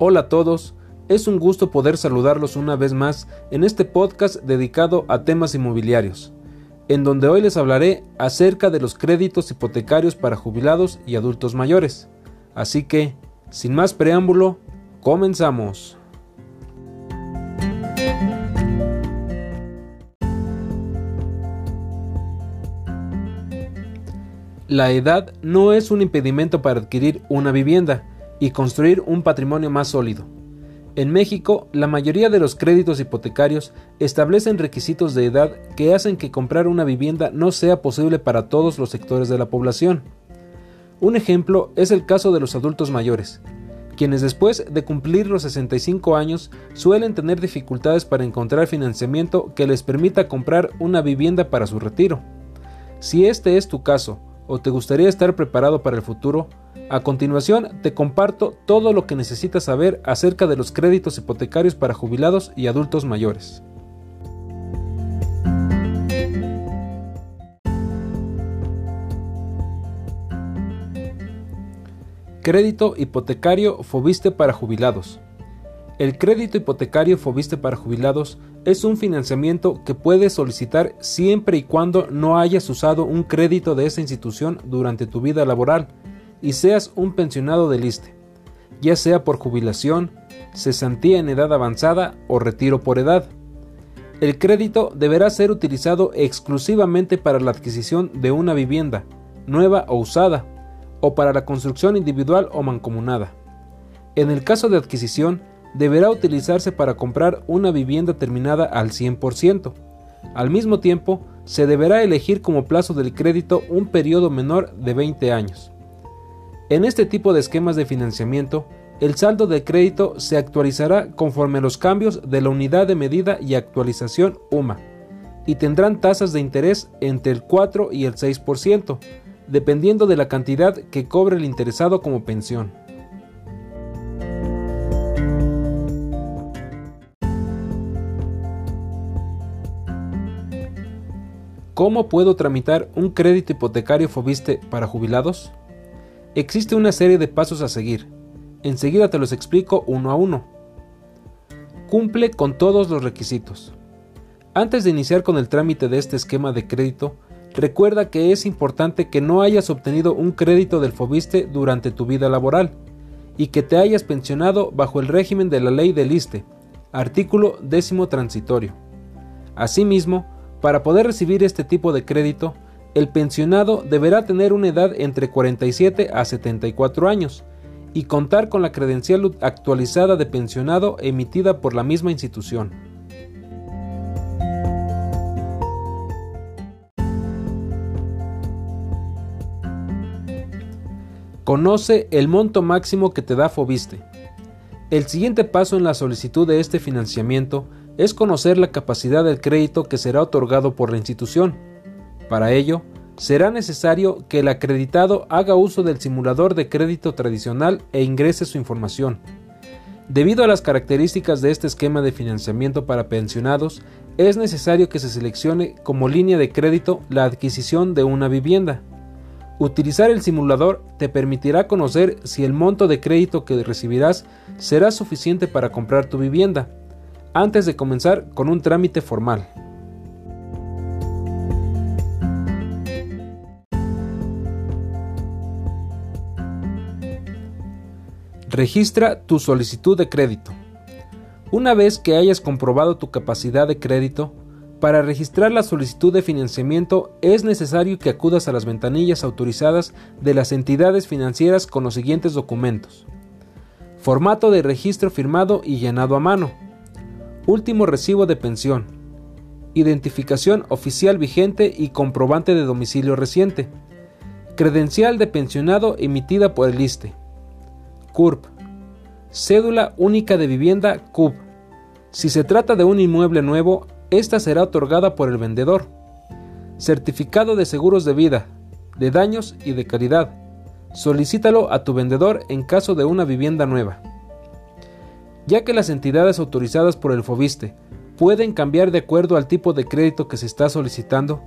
Hola a todos, es un gusto poder saludarlos una vez más en este podcast dedicado a temas inmobiliarios, en donde hoy les hablaré acerca de los créditos hipotecarios para jubilados y adultos mayores. Así que, sin más preámbulo, comenzamos. La edad no es un impedimento para adquirir una vivienda, y construir un patrimonio más sólido. En México, la mayoría de los créditos hipotecarios establecen requisitos de edad que hacen que comprar una vivienda no sea posible para todos los sectores de la población. Un ejemplo es el caso de los adultos mayores, quienes después de cumplir los 65 años suelen tener dificultades para encontrar financiamiento que les permita comprar una vivienda para su retiro. Si este es tu caso o te gustaría estar preparado para el futuro, a continuación te comparto todo lo que necesitas saber acerca de los créditos hipotecarios para jubilados y adultos mayores. Crédito hipotecario Fobiste para jubilados. El crédito hipotecario Fobiste para jubilados es un financiamiento que puedes solicitar siempre y cuando no hayas usado un crédito de esa institución durante tu vida laboral y seas un pensionado del ISTE, ya sea por jubilación, cesantía en edad avanzada o retiro por edad. El crédito deberá ser utilizado exclusivamente para la adquisición de una vivienda, nueva o usada, o para la construcción individual o mancomunada. En el caso de adquisición, deberá utilizarse para comprar una vivienda terminada al 100%. Al mismo tiempo, se deberá elegir como plazo del crédito un periodo menor de 20 años. En este tipo de esquemas de financiamiento, el saldo de crédito se actualizará conforme a los cambios de la unidad de medida y actualización UMA y tendrán tasas de interés entre el 4 y el 6%, dependiendo de la cantidad que cobre el interesado como pensión. ¿Cómo puedo tramitar un crédito hipotecario Fobiste para jubilados? Existe una serie de pasos a seguir. Enseguida te los explico uno a uno. Cumple con todos los requisitos. Antes de iniciar con el trámite de este esquema de crédito, recuerda que es importante que no hayas obtenido un crédito del Fobiste durante tu vida laboral y que te hayas pensionado bajo el régimen de la ley del ISTE, artículo décimo transitorio. Asimismo, para poder recibir este tipo de crédito, el pensionado deberá tener una edad entre 47 a 74 años y contar con la credencial actualizada de pensionado emitida por la misma institución. Conoce el monto máximo que te da Fobiste. El siguiente paso en la solicitud de este financiamiento es conocer la capacidad del crédito que será otorgado por la institución. Para ello, será necesario que el acreditado haga uso del simulador de crédito tradicional e ingrese su información. Debido a las características de este esquema de financiamiento para pensionados, es necesario que se seleccione como línea de crédito la adquisición de una vivienda. Utilizar el simulador te permitirá conocer si el monto de crédito que recibirás será suficiente para comprar tu vivienda, antes de comenzar con un trámite formal. Registra tu solicitud de crédito. Una vez que hayas comprobado tu capacidad de crédito, para registrar la solicitud de financiamiento es necesario que acudas a las ventanillas autorizadas de las entidades financieras con los siguientes documentos. Formato de registro firmado y llenado a mano. Último recibo de pensión. Identificación oficial vigente y comprobante de domicilio reciente. Credencial de pensionado emitida por el ISTE. CURP. Cédula única de vivienda CUB. Si se trata de un inmueble nuevo, esta será otorgada por el vendedor. Certificado de seguros de vida, de daños y de calidad. Solicítalo a tu vendedor en caso de una vivienda nueva. Ya que las entidades autorizadas por el FOBISTE pueden cambiar de acuerdo al tipo de crédito que se está solicitando,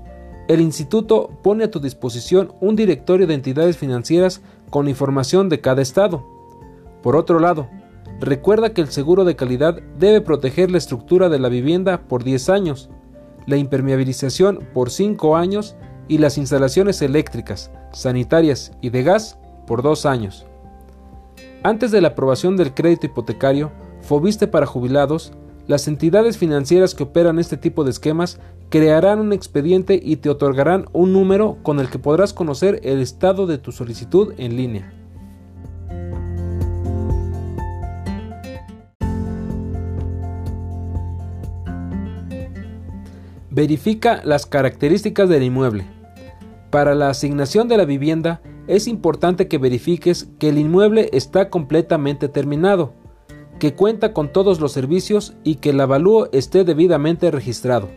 el instituto pone a tu disposición un directorio de entidades financieras con información de cada estado. Por otro lado, recuerda que el seguro de calidad debe proteger la estructura de la vivienda por 10 años, la impermeabilización por 5 años y las instalaciones eléctricas, sanitarias y de gas por 2 años. Antes de la aprobación del crédito hipotecario, Fobiste para jubilados, las entidades financieras que operan este tipo de esquemas crearán un expediente y te otorgarán un número con el que podrás conocer el estado de tu solicitud en línea. Verifica las características del inmueble. Para la asignación de la vivienda es importante que verifiques que el inmueble está completamente terminado, que cuenta con todos los servicios y que el avalúo esté debidamente registrado,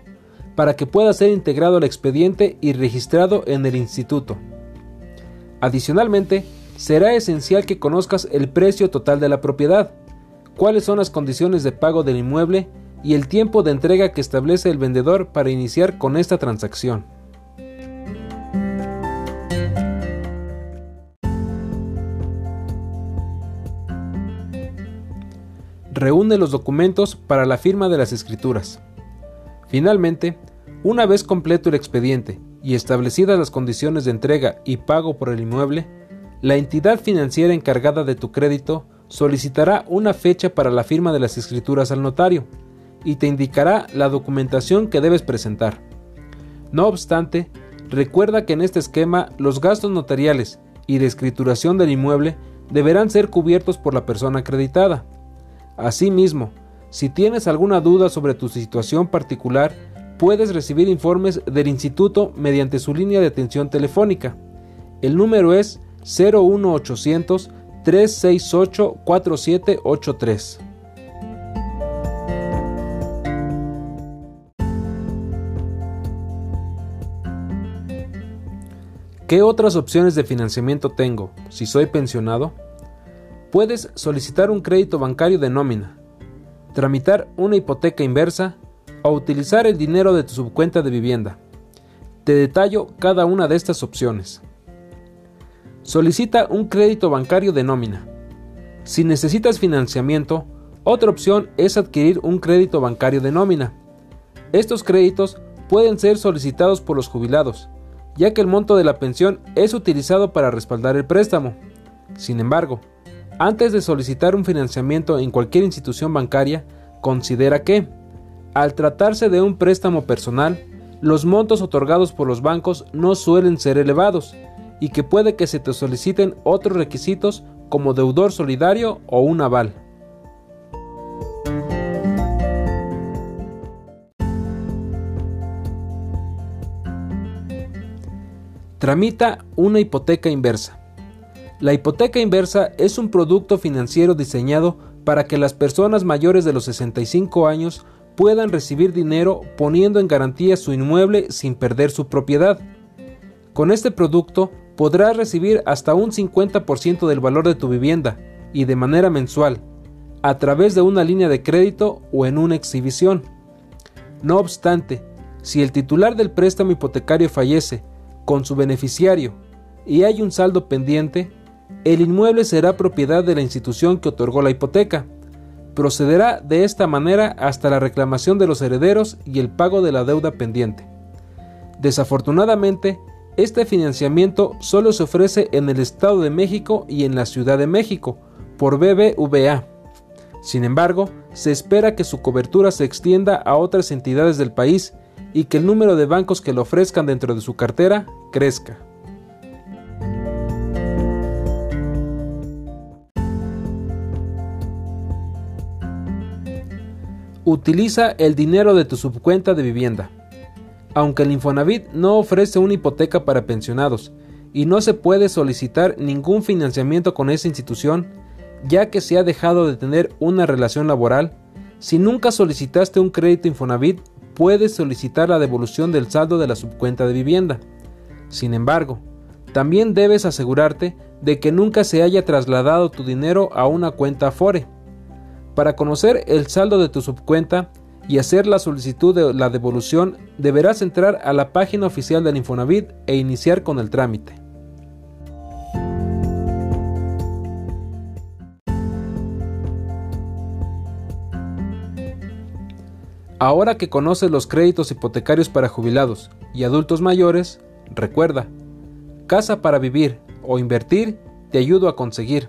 para que pueda ser integrado al expediente y registrado en el instituto. Adicionalmente, será esencial que conozcas el precio total de la propiedad, cuáles son las condiciones de pago del inmueble y el tiempo de entrega que establece el vendedor para iniciar con esta transacción. Reúne los documentos para la firma de las escrituras. Finalmente, una vez completo el expediente y establecidas las condiciones de entrega y pago por el inmueble, la entidad financiera encargada de tu crédito solicitará una fecha para la firma de las escrituras al notario y te indicará la documentación que debes presentar. No obstante, recuerda que en este esquema los gastos notariales y de escrituración del inmueble deberán ser cubiertos por la persona acreditada. Asimismo, si tienes alguna duda sobre tu situación particular, puedes recibir informes del instituto mediante su línea de atención telefónica. El número es 01800 368 4783. ¿Qué otras opciones de financiamiento tengo si soy pensionado? Puedes solicitar un crédito bancario de nómina, tramitar una hipoteca inversa o utilizar el dinero de tu subcuenta de vivienda. Te detallo cada una de estas opciones. Solicita un crédito bancario de nómina. Si necesitas financiamiento, otra opción es adquirir un crédito bancario de nómina. Estos créditos pueden ser solicitados por los jubilados, ya que el monto de la pensión es utilizado para respaldar el préstamo. Sin embargo, antes de solicitar un financiamiento en cualquier institución bancaria, considera que, al tratarse de un préstamo personal, los montos otorgados por los bancos no suelen ser elevados y que puede que se te soliciten otros requisitos como deudor solidario o un aval. Tramita una hipoteca inversa. La hipoteca inversa es un producto financiero diseñado para que las personas mayores de los 65 años puedan recibir dinero poniendo en garantía su inmueble sin perder su propiedad. Con este producto podrás recibir hasta un 50% del valor de tu vivienda y de manera mensual, a través de una línea de crédito o en una exhibición. No obstante, si el titular del préstamo hipotecario fallece con su beneficiario y hay un saldo pendiente, el inmueble será propiedad de la institución que otorgó la hipoteca. Procederá de esta manera hasta la reclamación de los herederos y el pago de la deuda pendiente. Desafortunadamente, este financiamiento solo se ofrece en el Estado de México y en la Ciudad de México por BBVA. Sin embargo, se espera que su cobertura se extienda a otras entidades del país y que el número de bancos que lo ofrezcan dentro de su cartera crezca. Utiliza el dinero de tu subcuenta de vivienda. Aunque el Infonavit no ofrece una hipoteca para pensionados y no se puede solicitar ningún financiamiento con esa institución, ya que se ha dejado de tener una relación laboral, si nunca solicitaste un crédito Infonavit, puedes solicitar la devolución del saldo de la subcuenta de vivienda. Sin embargo, también debes asegurarte de que nunca se haya trasladado tu dinero a una cuenta Afore. Para conocer el saldo de tu subcuenta y hacer la solicitud de la devolución, deberás entrar a la página oficial del Infonavit e iniciar con el trámite. Ahora que conoces los créditos hipotecarios para jubilados y adultos mayores, recuerda, casa para vivir o invertir, te ayudo a conseguir.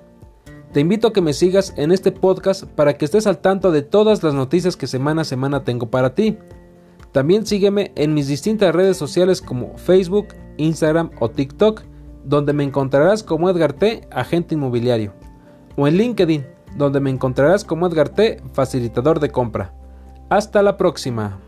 Te invito a que me sigas en este podcast para que estés al tanto de todas las noticias que semana a semana tengo para ti. También sígueme en mis distintas redes sociales como Facebook, Instagram o TikTok, donde me encontrarás como Edgar T, agente inmobiliario, o en LinkedIn, donde me encontrarás como Edgar T, facilitador de compra. Hasta la próxima.